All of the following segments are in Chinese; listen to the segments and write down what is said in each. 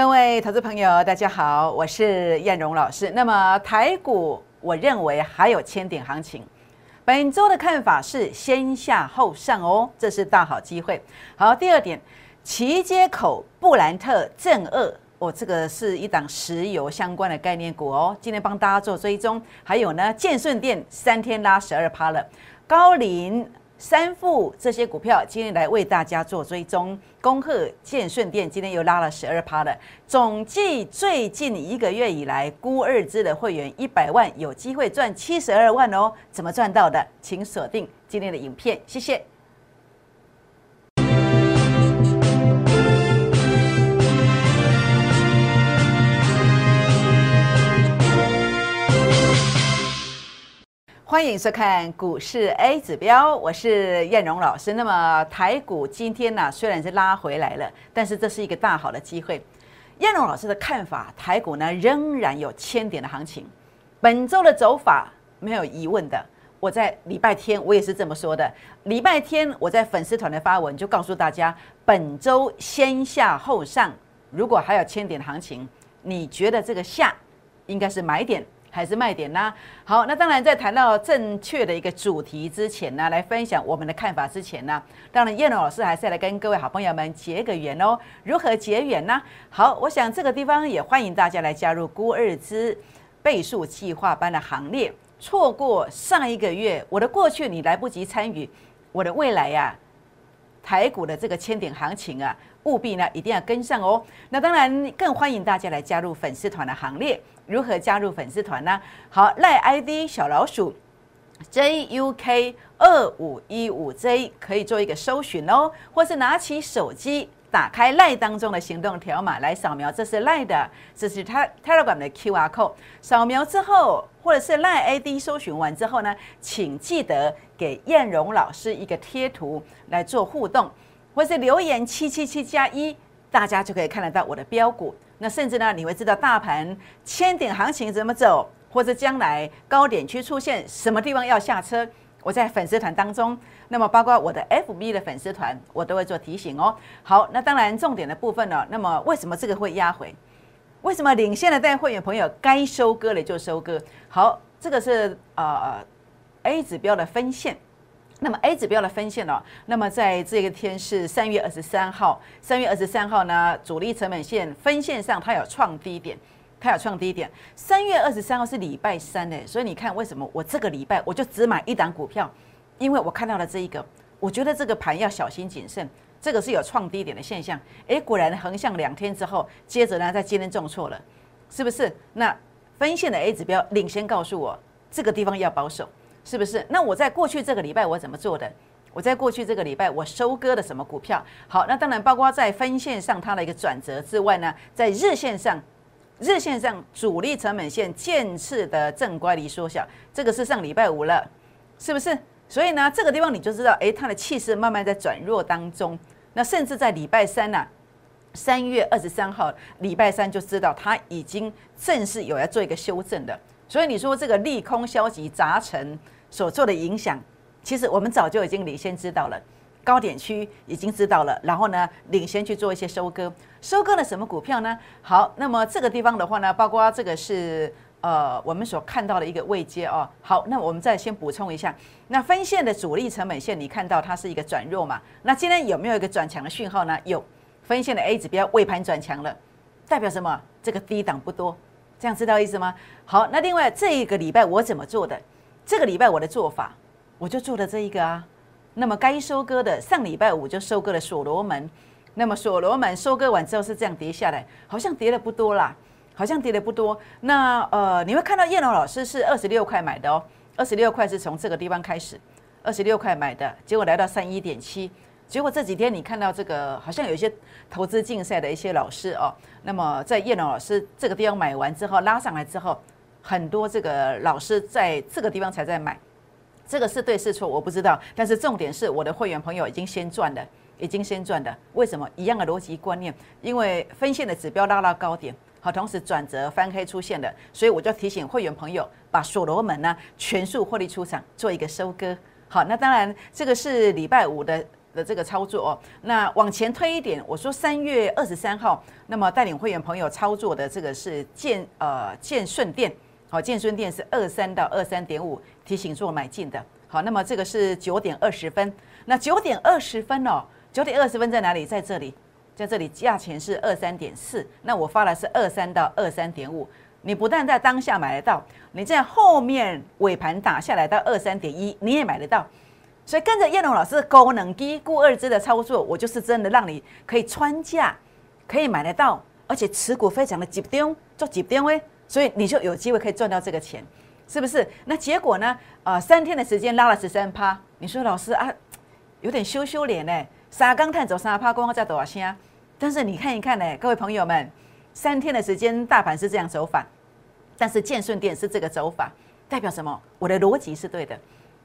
各位投资朋友，大家好，我是燕荣老师。那么台股，我认为还有千点行情。本周的看法是先下后上哦，这是大好机会。好，第二点，旗街口布兰特正二，哦，这个是一档石油相关的概念股哦。今天帮大家做追踪，还有呢，建顺店三天拉十二趴了，高林。三富这些股票今天来为大家做追踪，恭贺建顺店今天又拉了十二趴了，总计最近一个月以来，估二支的会员一百万有机会赚七十二万哦，怎么赚到的？请锁定今天的影片，谢谢。欢迎收看股市 A 指标，我是燕荣老师。那么台股今天呢，虽然是拉回来了，但是这是一个大好的机会。燕荣老师的看法，台股呢仍然有千点的行情。本周的走法没有疑问的。我在礼拜天我也是这么说的。礼拜天我在粉丝团的发文就告诉大家，本周先下后上，如果还有千点的行情，你觉得这个下应该是买点？还是卖点呢？好，那当然在谈到正确的一个主题之前呢，来分享我们的看法之前呢，当然燕龙老师还是要来跟各位好朋友们结个缘哦。如何结缘呢？好，我想这个地方也欢迎大家来加入孤二之倍数计划班的行列。错过上一个月我的过去，你来不及参与我的未来呀，台股的这个千点行情啊，务必呢一定要跟上哦。那当然更欢迎大家来加入粉丝团的行列。如何加入粉丝团呢？好，赖 ID 小老鼠 JUK 二五一五 J 可以做一个搜寻哦，或是拿起手机打开赖当中的行动条码来扫描，这是赖的，这是他 Telegram 的 QR code。扫描之后，或者是赖 ID 搜寻完之后呢，请记得给燕荣老师一个贴图来做互动，或是留言七七七加一，大家就可以看得到我的标股。那甚至呢，你会知道大盘千点行情怎么走，或者将来高点区出现什么地方要下车。我在粉丝团当中，那么包括我的 FB 的粉丝团，我都会做提醒哦。好，那当然重点的部分呢，那么为什么这个会压回？为什么领先的带会员朋友该收割的就收割？好，这个是呃 A 指标的分线。那么 A 指标的分线哦，那么在这个天是三月二十三号，三月二十三号呢，主力成本线分线上它有创低点，它有创低点。三月二十三号是礼拜三呢，所以你看为什么我这个礼拜我就只买一档股票，因为我看到了这一个，我觉得这个盘要小心谨慎，这个是有创低点的现象。诶，果然横向两天之后，接着呢在今天重挫了，是不是？那分线的 A 指标领先告诉我，这个地方要保守。是不是？那我在过去这个礼拜我怎么做的？我在过去这个礼拜我收割了什么股票？好，那当然包括在分线上它的一个转折之外呢，在日线上，日线上主力成本线渐次的正乖离缩小，这个是上礼拜五了，是不是？所以呢，这个地方你就知道，哎，它的气势慢慢在转弱当中。那甚至在礼拜三呢，三月二十三号礼拜三就知道它已经正式有要做一个修正的。所以你说这个利空消极杂陈。所做的影响，其实我们早就已经领先知道了，高点区已经知道了，然后呢，领先去做一些收割，收割了什么股票呢？好，那么这个地方的话呢，包括这个是呃我们所看到的一个位阶哦。好，那我们再先补充一下，那分线的主力成本线，你看到它是一个转弱嘛？那今天有没有一个转强的讯号呢？有，分线的 A 指标尾盘转强了，代表什么？这个低档不多，这样知道意思吗？好，那另外这一个礼拜我怎么做的？这个礼拜我的做法，我就做了这一个啊。那么该收割的，上礼拜五就收割了所罗门。那么所罗门收割完之后是这样跌下来，好像跌的不多啦，好像跌的不多。那呃，你会看到叶龙老师是二十六块买的哦，二十六块是从这个地方开始，二十六块买的，结果来到三一点七，结果这几天你看到这个好像有一些投资竞赛的一些老师哦，那么在叶龙老师这个地方买完之后拉上来之后。很多这个老师在这个地方才在买，这个是对是错我不知道，但是重点是我的会员朋友已经先赚了，已经先赚了。为什么？一样的逻辑观念，因为分线的指标拉到高点，好，同时转折翻黑出现的，所以我就提醒会员朋友把所罗门呢全数获利出场，做一个收割。好，那当然这个是礼拜五的的这个操作哦。那往前推一点，我说三月二十三号，那么带领会员朋友操作的这个是建呃建顺店，好，建顺店是二三到二三点五，提醒做买进的。好，那么这个是九点二十分，那九点二十分哦，九点二十分在哪里？在这里，在这里价钱是二三点四，那我发的是二三到二三点五。你不但在当下买得到，你在后面尾盘打下来到二三点一，你也买得到。所以跟着叶龙老师高能低估二支的操作，我就是真的让你可以穿价，可以买得到，而且持股非常的集中，做集中位，所以你就有机会可以赚到这个钱，是不是？那结果呢？呃，三天的时间拉了十三趴，你说老师啊，有点羞羞脸呢。沙钢探走三趴，光在多少钱？但是你看一看呢，各位朋友们。三天的时间，大盘是这样走法，但是建顺店是这个走法，代表什么？我的逻辑是对的，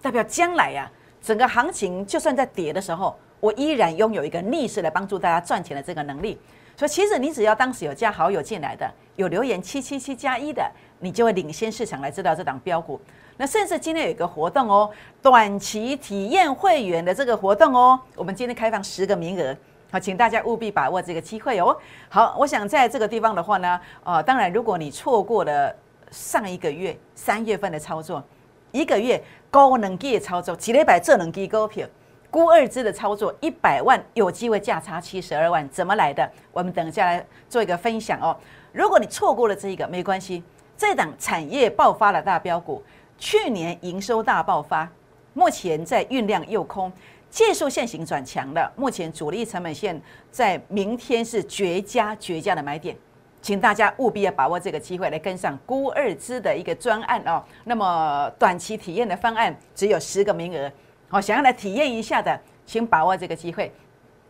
代表将来呀，整个行情就算在跌的时候，我依然拥有一个逆势来帮助大家赚钱的这个能力。其实你只要当时有加好友进来的，有留言七七七加一的，你就会领先市场来知道这档标股。那甚至今天有一个活动哦，短期体验会员的这个活动哦，我们今天开放十个名额。好，请大家务必把握这个机会哦。好，我想在这个地方的话呢，呃，当然，如果你错过了上一个月三月份的操作，一个月高能机的操作，几礼拜这能机股票，估二支的操作，一百万有机会价差七十二万，怎么来的？我们等下来做一个分享哦。如果你错过了这一个，没关系，这档产业爆发了大标股，去年营收大爆发，目前在酝酿诱空。技术线型转强了，目前主力成本线在明天是绝佳绝佳的买点，请大家务必要把握这个机会来跟上估二支的一个专案哦。那么短期体验的方案只有十个名额，好，想要来体验一下的，请把握这个机会。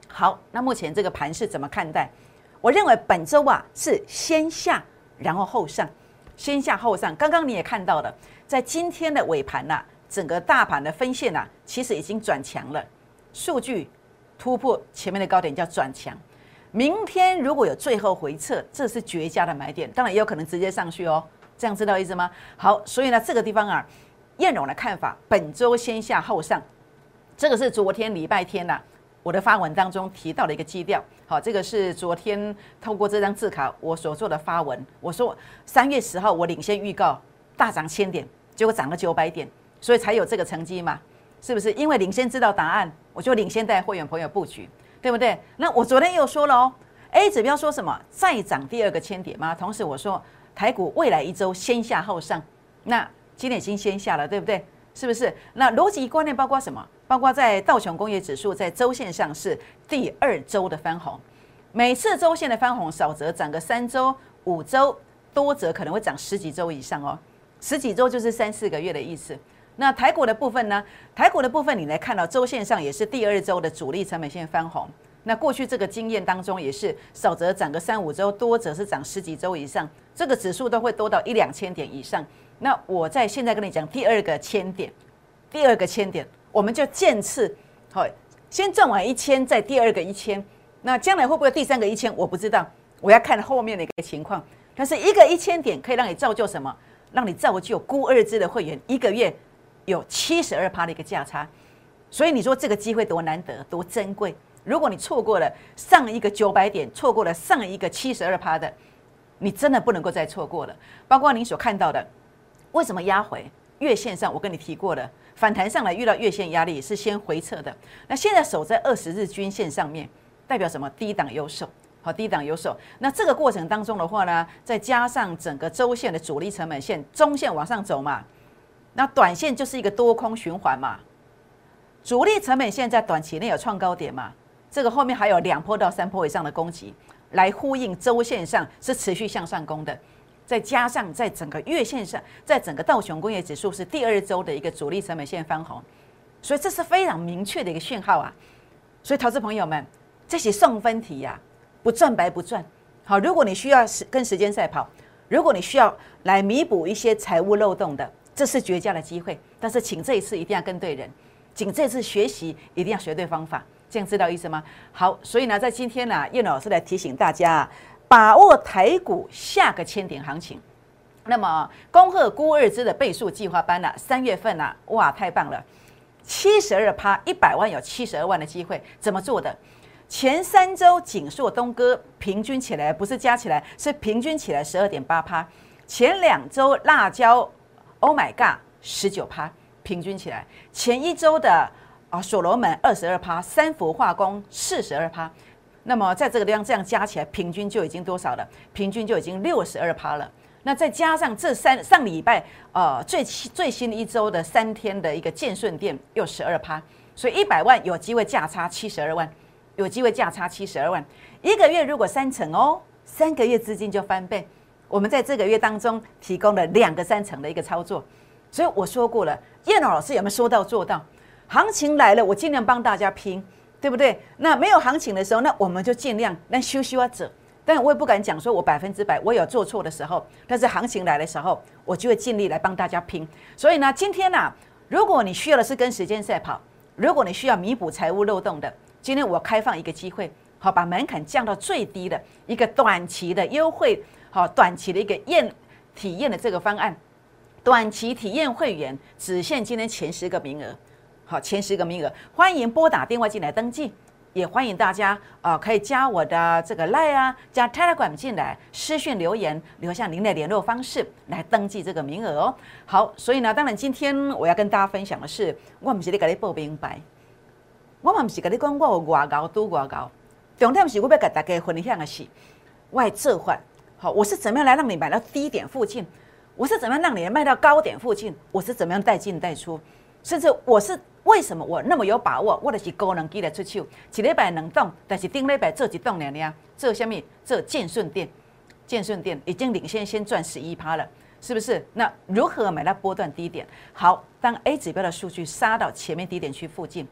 好，那目前这个盘是怎么看待？我认为本周啊是先下然后后上，先下后上。刚刚你也看到了，在今天的尾盘呐。整个大盘的分线呐，其实已经转强了，数据突破前面的高点叫转强。明天如果有最后回撤，这是绝佳的买点，当然也有可能直接上去哦。这样知道意思吗？好，所以呢，这个地方啊，燕荣的看法，本周先下后上，这个是昨天礼拜天呐，我的发文当中提到的一个基调。好，这个是昨天透过这张字卡我所做的发文，我说三月十号我领先预告大涨千点，结果涨了九百点。所以才有这个成绩嘛，是不是？因为领先知道答案，我就领先带会员朋友布局，对不对？那我昨天又说了哦，A 指标说什么？再涨第二个千点吗？同时我说台股未来一周先下后上，那今天已经先下了，对不对？是不是？那逻辑观念包括什么？包括在道琼工业指数在周线上是第二周的翻红，每次周线的翻红少则涨个三周、五周，多则可能会涨十几周以上哦，十几周就是三四个月的意思。那台股的部分呢？台股的部分，你来看到周线上也是第二周的主力成本线翻红。那过去这个经验当中，也是少则涨个三五周，多则是涨十几周以上，这个指数都会多到一两千点以上。那我在现在跟你讲第二个千点，第二个千点，我们就渐次好，先赚完一千，再第二个一千。那将来会不会第三个一千？我不知道，我要看后面的一个情况。但是一个一千点可以让你造就什么？让你造就孤二支的会员一个月。有七十二趴的一个价差，所以你说这个机会多难得多珍贵。如果你错过了上一个九百点，错过了上一个七十二趴的，你真的不能够再错过了。包括你所看到的，为什么压回月线上？我跟你提过了，反弹上来遇到月线压力是先回撤的。那现在守在二十日均线上面，代表什么？低档有手，好，低档有手。那这个过程当中的话呢，再加上整个周线的主力成本线，中线往上走嘛。那短线就是一个多空循环嘛，主力成本线在短期内有创高点嘛，这个后面还有两波到三波以上的攻击来呼应周线上是持续向上攻的，再加上在整个月线上，在整个道琼工业指数是第二周的一个主力成本线翻红，所以这是非常明确的一个讯号啊，所以投资朋友们，这些送分题呀，不赚白不赚。好，如果你需要时跟时间赛跑，如果你需要来弥补一些财务漏洞的。这是绝佳的机会，但是请这一次一定要跟对人，请这次学习一定要学对方法，这样知道意思吗？好，所以呢，在今天呢，叶老师来提醒大家，把握台股下个千点行情。那么，恭贺孤二之的倍数计划班呢，三月份呢，哇，太棒了！七十二趴，一百万有七十二万的机会，怎么做的？前三周锦硕东哥平均起来不是加起来，是平均起来十二点八趴。前两周辣椒，Oh my God，十九趴，平均起来。前一周的啊所罗门二十二趴，三氟化工四十二趴。那么在这个地方这样加起来，平均就已经多少了？平均就已经六十二趴了。那再加上这三上礼拜呃最最新一周的三天的一个建顺店又十二趴，所以一百万有机会价差七十二万，有机会价差七十二万。一个月如果三成哦，三个月资金就翻倍。我们在这个月当中提供了两个三成的一个操作，所以我说过了，燕老师有没有说到做到？行情来了，我尽量帮大家拼，对不对？那没有行情的时候，那我们就尽量那休息啊走。但我也不敢讲说我百分之百我有做错的时候，但是行情来的时候，我就会尽力来帮大家拼。所以呢，今天呢，如果你需要的是跟时间赛跑，如果你需要弥补财务漏洞的，今天我开放一个机会，好把门槛降到最低的一个短期的优惠，好短期的一个验体验的这个方案，短期体验会员只限今天前十个名额，好前十个名额，欢迎拨打电话进来登记。也欢迎大家啊，可以加我的这个 Line 啊，加 Telegram 进来私讯留言，留下您的联络方式来登记这个名额哦。好，所以呢，当然今天我要跟大家分享的是，我不是咧给你报明白，我嘛不是跟你讲我有外高多外高，重点是我要跟大家分享的是，外这换好，我是怎么样来让你买到低点附近，我是怎么样让你卖到高点附近，我是怎么样带进带出，甚至我是。为什么我那么有把握？我的是高能机来出手，一礼拜能动，但是顶礼拜做一动了呢？做什么？做建顺店，建顺店已经领先先赚十一趴了，是不是？那如何买到波段低点？好，当 A 指标的数据杀到前面低点区附近，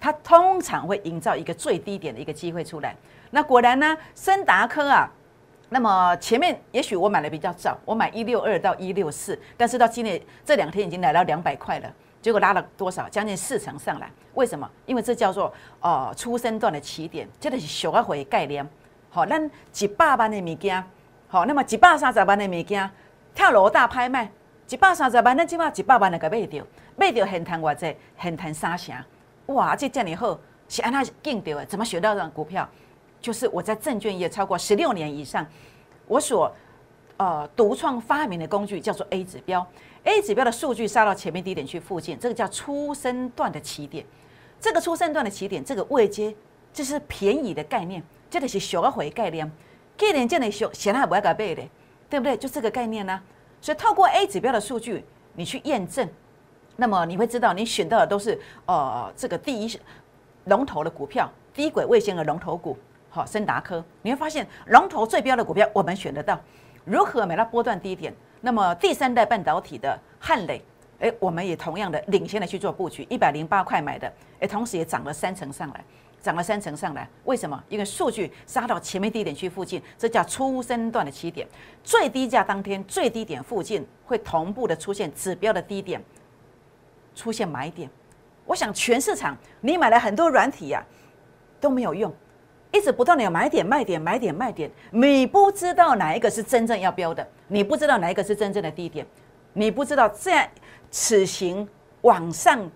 它通常会营造一个最低点的一个机会出来。那果然呢，森达科啊，那么前面也许我买的比较早，我买一六二到一六四，但是到今年这两天已经来到两百块了。结果拉了多少？将近四成上来。为什么？因为这叫做哦出生段的起点，这个是小一回概念。好，咱一百万的物件，好，那么一百三十万的物件，跳楼大拍卖，一百三十万，咱起码一百万的给卖掉，卖掉现谈偌济，现谈三成。哇，这这么好，是安那进掉的？怎么学到这种股票？就是我在证券业超过十六年以上，我所呃独创发明的工具叫做 A 指标。A 指标的数据杀到前面低点去附近，这个叫出生段的起点。这个出生段的起点，这个位阶就是便宜的概念，这个是小一回概念。既然这样小，显然不要改背的，对不对？就这个概念呢。所以透过 A 指标的数据，你去验证，那么你会知道你选到的都是呃这个第一龙头的股票，低轨卫星的龙头股，好，森达科。你会发现龙头最标的股票，我们选得到。如何买到波段低点？那么第三代半导体的汉磊，哎，我们也同样的领先的去做布局，一百零八块买的，哎，同时也涨了三成上来，涨了三成上来。为什么？因为数据杀到前面低点区附近，这叫初升段的起点，最低价当天最低点附近会同步的出现指标的低点，出现买点。我想全市场你买了很多软体呀，都没有用。一直不断的有买点卖点买点卖点，你不知道哪一个是真正要标的，你不知道哪一个是真正的低点，你不知道这此行往上，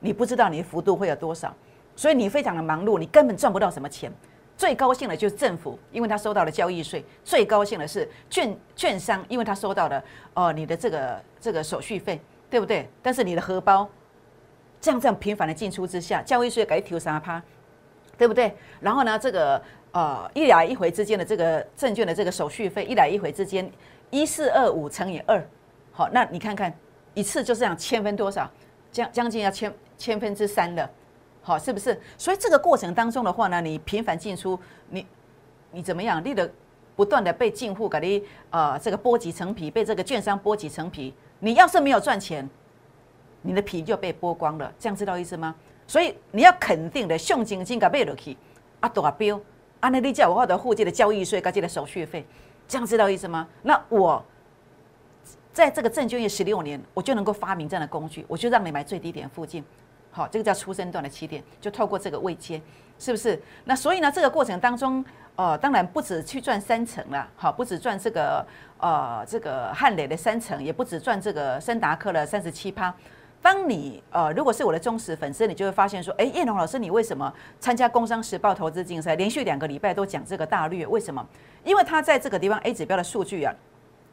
你不知道你的幅度会有多少，所以你非常的忙碌，你根本赚不到什么钱。最高兴的就是政府，因为他收到了交易税；最高兴的是券券商，因为他收到了哦你的这个这个手续费，对不对？但是你的荷包这样这样频繁的进出之下，交易税给调三趴。对不对？然后呢，这个呃一来一回之间的这个证券的这个手续费，一来一回之间一四二五乘以二，好，那你看看一次就这样千分多少，将将近要千千分之三了，好，是不是？所以这个过程当中的话呢，你频繁进出，你你怎么样？你的不断的被进户给你呃这个剥几层皮，被这个券商剥几层皮，你要是没有赚钱，你的皮就被剥光了，这样知道意思吗？所以你要肯定的，向金金给买落去，啊大标，啊那你叫我获得户籍的交易税，跟这个手续费，这样知道意思吗？那我在这个证券业十六年，我就能够发明这样的工具，我就让你买最低点附近，好，这个叫出生段的起点，就透过这个位阶，是不是？那所以呢，这个过程当中，呃，当然不止去赚三成了，好，不止赚这个呃这个汉磊的三成，也不止赚这个森达克的三十七趴。当你呃，如果是我的忠实粉丝，你就会发现说，哎，叶龙老师，你为什么参加工商时报投资竞赛，连续两个礼拜都讲这个大略？为什么？因为他在这个地方 A 指标的数据啊，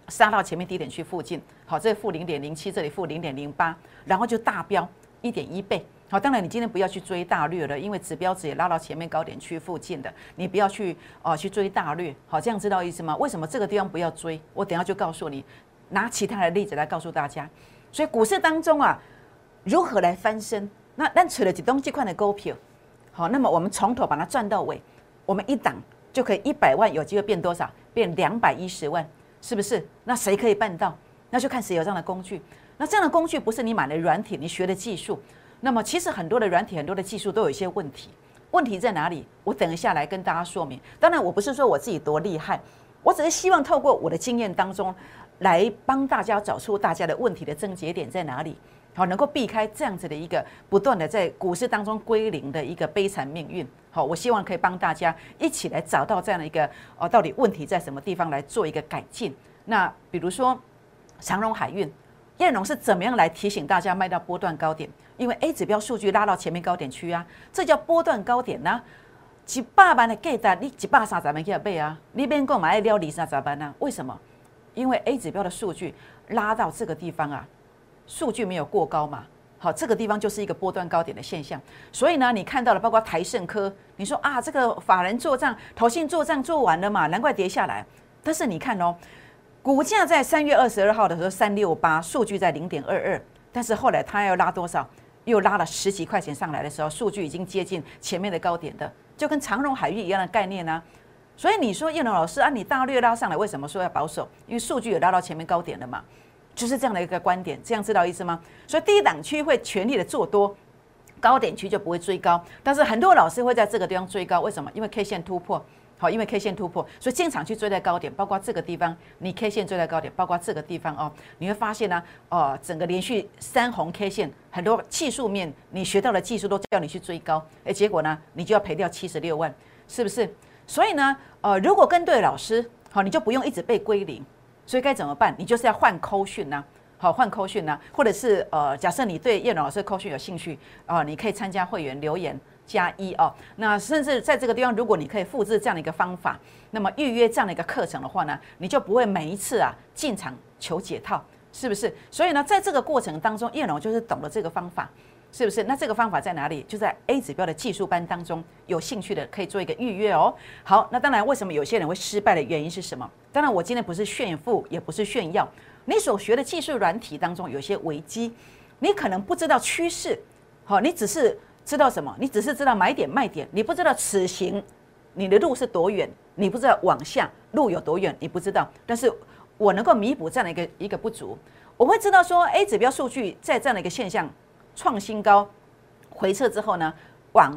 杀到前面低点区附近，好，这负零点零七，这里负零点零八，然后就大飙一点一倍。好，当然你今天不要去追大略了，因为指标值也拉到前面高点区附近的，你不要去哦去追大略。好，这样知道意思吗？为什么这个地方不要追？我等下就告诉你，拿其他的例子来告诉大家。所以股市当中啊，如何来翻身？那那除了几东西块的股票，好，那么我们从头把它赚到尾，我们一档就可以一百万有机会变多少？变两百一十万，是不是？那谁可以办到？那就看谁有这样的工具。那这样的工具不是你买的软体，你学的技术。那么其实很多的软体、很多的技术都有一些问题，问题在哪里？我等一下来跟大家说明。当然，我不是说我自己多厉害，我只是希望透过我的经验当中，来帮大家找出大家的问题的症结点在哪里，好，能够避开这样子的一个不断的在股市当中归零的一个悲惨命运。好，我希望可以帮大家一起来找到这样的一个哦，到底问题在什么地方来做一个改进。那比如说长荣海运。燕龙是怎么样来提醒大家卖到波段高点？因为 A 指标数据拉到前面高点区啊，这叫波段高点呢。几百万的价单，你几百三十万去买啊？你边购买要二三十万呢？为什么？因为 A 指标的数据拉到这个地方啊，数据没有过高嘛。好，这个地方就是一个波段高点的现象。所以呢，你看到了，包括台盛科，你说啊，这个法人做账、投信做账做完了嘛，难怪跌下来。但是你看哦。股价在三月二十二号的时候三六八，数据在零点二二，但是后来它要拉多少？又拉了十几块钱上来的时候，数据已经接近前面的高点的，就跟长荣海运一样的概念呢。所以你说叶龙老师啊，你大略拉上来，为什么说要保守？因为数据也拉到前面高点了嘛，就是这样的一个观点，这样知道意思吗？所以低档区会全力的做多，高点区就不会追高，但是很多老师会在这个地方追高，为什么？因为 K 线突破。好，因为 K 线突破，所以经常去追在高点，包括这个地方，你 K 线追在高点，包括这个地方哦，你会发现呢，哦，整个连续三红 K 线，很多技术面你学到的技术都叫你去追高，哎，结果呢，你就要赔掉七十六万，是不是？所以呢，呃，如果跟对老师，好，你就不用一直被归零，所以该怎么办？你就是要换扣讯呢，好，换扣讯呢，或者是呃，假设你对叶老师扣讯有兴趣啊，你可以参加会员留言。加一哦，那甚至在这个地方，如果你可以复制这样的一个方法，那么预约这样的一个课程的话呢，你就不会每一次啊进场求解套，是不是？所以呢，在这个过程当中，叶龙就是懂了这个方法，是不是？那这个方法在哪里？就在 A 指标的技术班当中，有兴趣的可以做一个预约哦。好，那当然，为什么有些人会失败的原因是什么？当然，我今天不是炫富，也不是炫耀，你所学的技术软体当中有些危机，你可能不知道趋势，好，你只是。知道什么？你只是知道买点卖点，你不知道此行你的路是多远，你不知道往下路有多远，你不知道。但是我能够弥补这样的一个一个不足，我会知道说，A 指标数据在这样的一个现象创新高回撤之后呢，往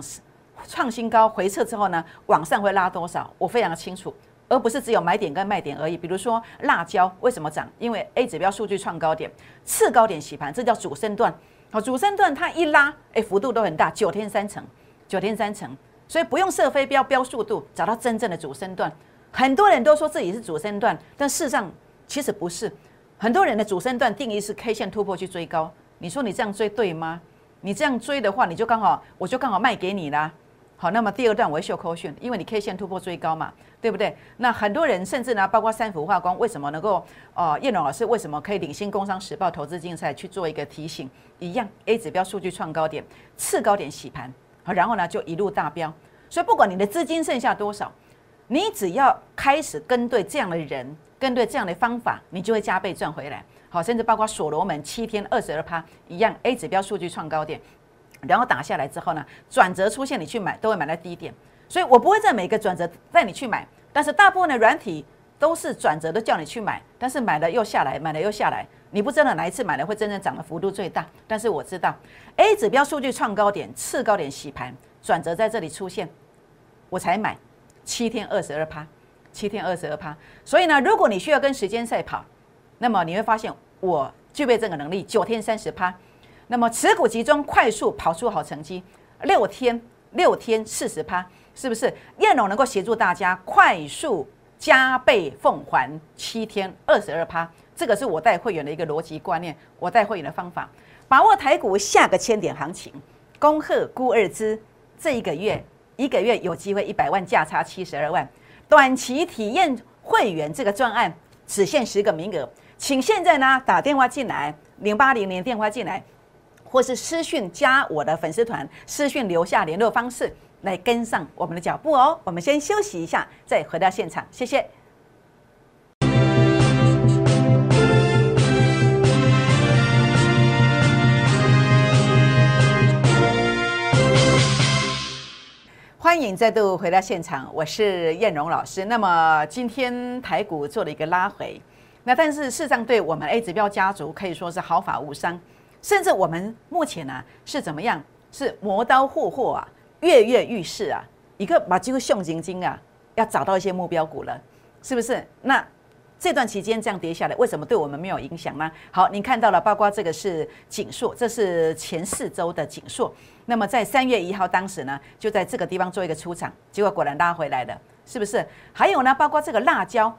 创新高回撤之后呢，往上会拉多少，我非常的清楚，而不是只有买点跟卖点而已。比如说辣椒为什么涨？因为 A 指标数据创高点，次高点洗盘，这叫主升段。好，主升段它一拉，哎，幅度都很大，九天三成，九天三成，所以不用设飞镖标速度，找到真正的主升段。很多人都说自己是主升段，但事实上其实不是。很多人的主升段定义是 K 线突破去追高，你说你这样追对吗？你这样追的话，你就刚好，我就刚好卖给你啦。好，那么第二段我会秀扣讯，因为你 K 线突破追高嘛，对不对？那很多人甚至呢，包括三幅化光，为什么能够？哦，叶龙老师为什么可以领先工商时报投资竞赛去做一个提醒？一样，A 指标数据创高点，次高点洗盘，好，然后呢就一路大飙。所以不管你的资金剩下多少，你只要开始跟对这样的人，跟对这样的方法，你就会加倍赚回来。好，甚至包括所罗门七天二十二趴一样，A 指标数据创高点。然后打下来之后呢，转折出现，你去买都会买在低点，所以我不会在每个转折带你去买，但是大部分的软体都是转折都叫你去买，但是买了又下来，买了又下来，你不知道哪一次买了会真正涨的幅度最大，但是我知道。A 指标数据创高点，次高点洗盘，转折在这里出现，我才买，七天二十二趴，七天二十二趴，所以呢，如果你需要跟时间赛跑，那么你会发现我具备这个能力，九天三十趴。那么持股集中，快速跑出好成绩，六天六天四十趴，是不是？燕龙能够协助大家快速加倍奉还七天二十二趴，这个是我带会员的一个逻辑观念，我带会员的方法。把握台股下个千点行情，恭贺孤二支这一个月一个月有机会一百万价差七十二万，短期体验会员这个专案只限十个名额，请现在呢打电话进来零八零零电话进来，或是私讯加我的粉丝团，私讯留下联络方式来跟上我们的脚步哦。我们先休息一下，再回到现场，谢谢。欢迎再度回到现场，我是燕荣老师。那么今天台股做了一个拉回，那但是事实上对我们 A 指标家族可以说是毫发无伤，甚至我们目前呢是怎么样？是磨刀霍霍啊，跃跃欲试啊，一个把这个熊精精啊，要找到一些目标股了，是不是？那。这段期间这样跌下来，为什么对我们没有影响呢？好，您看到了，包括这个是锦硕，这是前四周的锦硕。那么在三月一号当时呢，就在这个地方做一个出场，结果果然拉回来了，是不是？还有呢，包括这个辣椒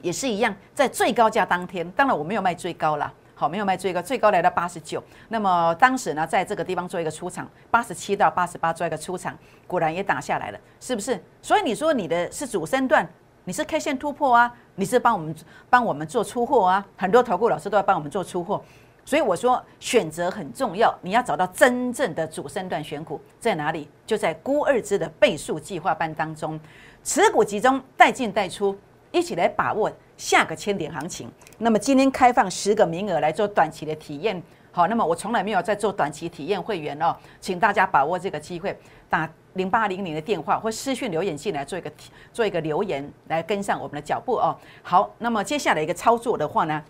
也是一样，在最高价当天，当然我没有卖最高了，好，没有卖最高，最高来到八十九。那么当时呢，在这个地方做一个出场，八十七到八十八做一个出场，果然也打下来了，是不是？所以你说你的是主升段。你是 K 线突破啊？你是帮我们帮我们做出货啊？很多投顾老师都要帮我们做出货，所以我说选择很重要，你要找到真正的主升段选股在哪里？就在孤二支的倍数计划班当中，持股集中，带进带出，一起来把握下个千点行情。那么今天开放十个名额来做短期的体验，好，那么我从来没有在做短期体验会员哦，请大家把握这个机会打。零八零零的电话或私讯留言进来做一个做一个留言来跟上我们的脚步哦。好，那么接下来一个操作的话呢，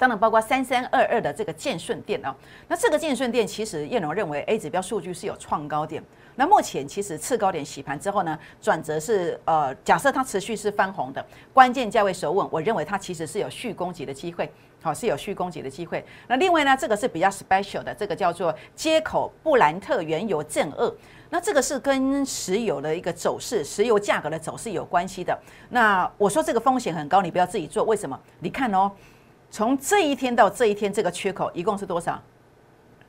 当然包括三三二二的这个建顺店哦。那这个建顺店其实叶龙认为 A 指标数据是有创高点。那目前其实次高点洗盘之后呢，转折是呃，假设它持续是翻红的，关键价位守稳，我认为它其实是有续攻击的机会，好是有续攻击的机会。那另外呢，这个是比较 special 的，这个叫做接口布兰特原油正二。那这个是跟石油的一个走势、石油价格的走势有关系的。那我说这个风险很高，你不要自己做。为什么？你看哦，从这一天到这一天，这个缺口一共是多少？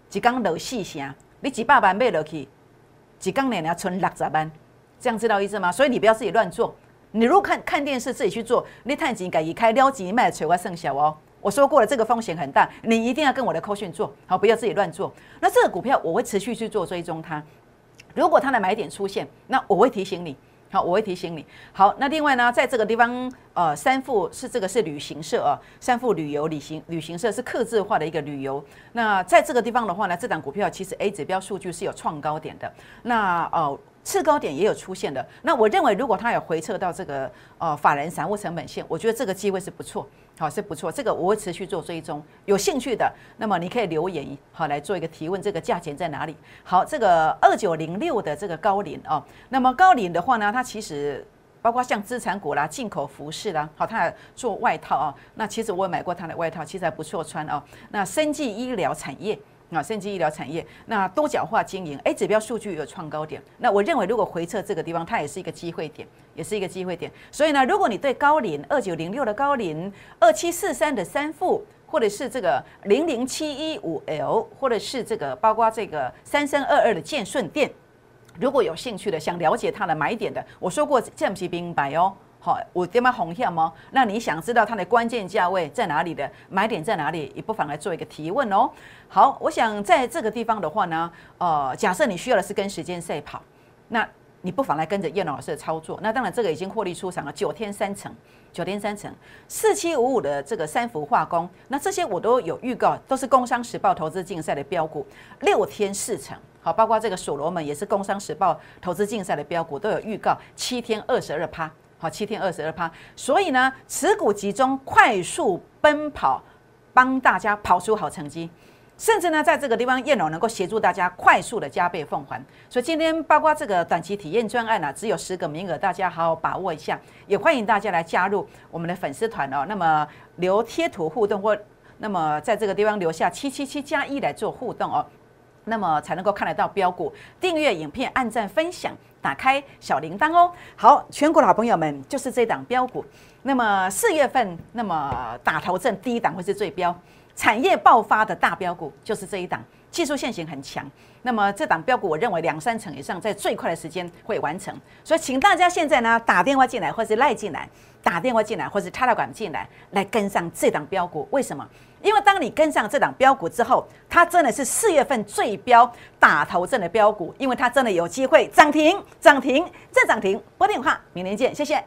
几缸楼细线，你几百万卖落去，几缸年要存六十万，这样知道意思吗？所以你不要自己乱做。你如果看看电视自己去做，你探钱改一开撩几卖垂外剩小哦。我说过了，这个风险很大，你一定要跟我的扣讯做好，不要自己乱做。那这个股票我会持续去做追踪它。如果它的买点出现，那我会提醒你，好，我会提醒你。好，那另外呢，在这个地方，呃，三富是这个是旅行社啊，三富旅游旅行旅行社是刻字化的一个旅游。那在这个地方的话呢，这档股票其实 A 指标数据是有创高点的。那呃。次高点也有出现的，那我认为如果它有回撤到这个呃法人散户成本线，我觉得这个机会是不错，好是不错，这个我会持续做追踪，有兴趣的，那么你可以留言好来做一个提问，这个价钱在哪里？好，这个二九零六的这个高领哦，那么高领的话呢，它其实包括像资产股啦、进口服饰啦，好，它做外套啊，那其实我也买过它的外套，其实还不错穿哦。那生技医疗产业。啊，生技医疗产业，那多角化经营，A 指标数据有创高点，那我认为如果回撤这个地方，它也是一个机会点，也是一个机会点。所以呢，如果你对高龄二九零六的高龄二七四三的三富，或者是这个零零七一五 L，或者是这个包括这个三三二二的建顺店，如果有兴趣的，想了解它的买点的，我说过降息明白哦。好，我点么红线吗？那你想知道它的关键价位在哪里的买点在哪里？也不妨来做一个提问哦。好，我想在这个地方的话呢，呃，假设你需要的是跟时间赛跑，那你不妨来跟着叶老师的操作。那当然，这个已经获利出场了，九天三成，九天三成，四七五五的这个三幅化工，那这些我都有预告，都是工商时报投资竞赛的标股，六天四成。好，包括这个所罗门也是工商时报投资竞赛的标股，都有预告，七天二十二趴。好，七天二十二趴，所以呢，持股集中，快速奔跑，帮大家跑出好成绩，甚至呢，在这个地方，燕龙能够协助大家快速的加倍奉还。所以今天包括这个短期体验专案呢，只有十个名额，大家好好把握一下，也欢迎大家来加入我们的粉丝团哦。那么留贴图互动或那么在这个地方留下七七七加一来做互动哦。那么才能够看得到标股，订阅影片、按赞、分享、打开小铃铛哦。好，全国的好朋友们，就是这档标股。那么四月份，那么打头阵第一档会是最标。产业爆发的大标股就是这一档，技术线型很强。那么这档标股，我认为两三成以上，在最快的时间会完成。所以，请大家现在呢打电话进来，或是赖进来，打电话进来，或是插到管进来，来跟上这档标股。为什么？因为当你跟上这档标股之后，它真的是四月份最标打头阵的标股，因为它真的有机会涨停、涨停再涨停。拨电话，明年见，谢谢。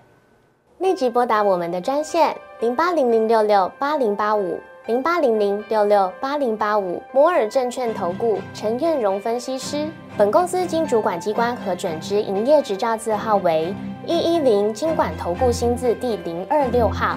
立即拨打我们的专线零八零零六六八零八五。零八零零六六八零八五摩尔证券投顾陈彦荣分析师，本公司经主管机关核准之营业执照字号为一一零金管投顾新字第零二六号。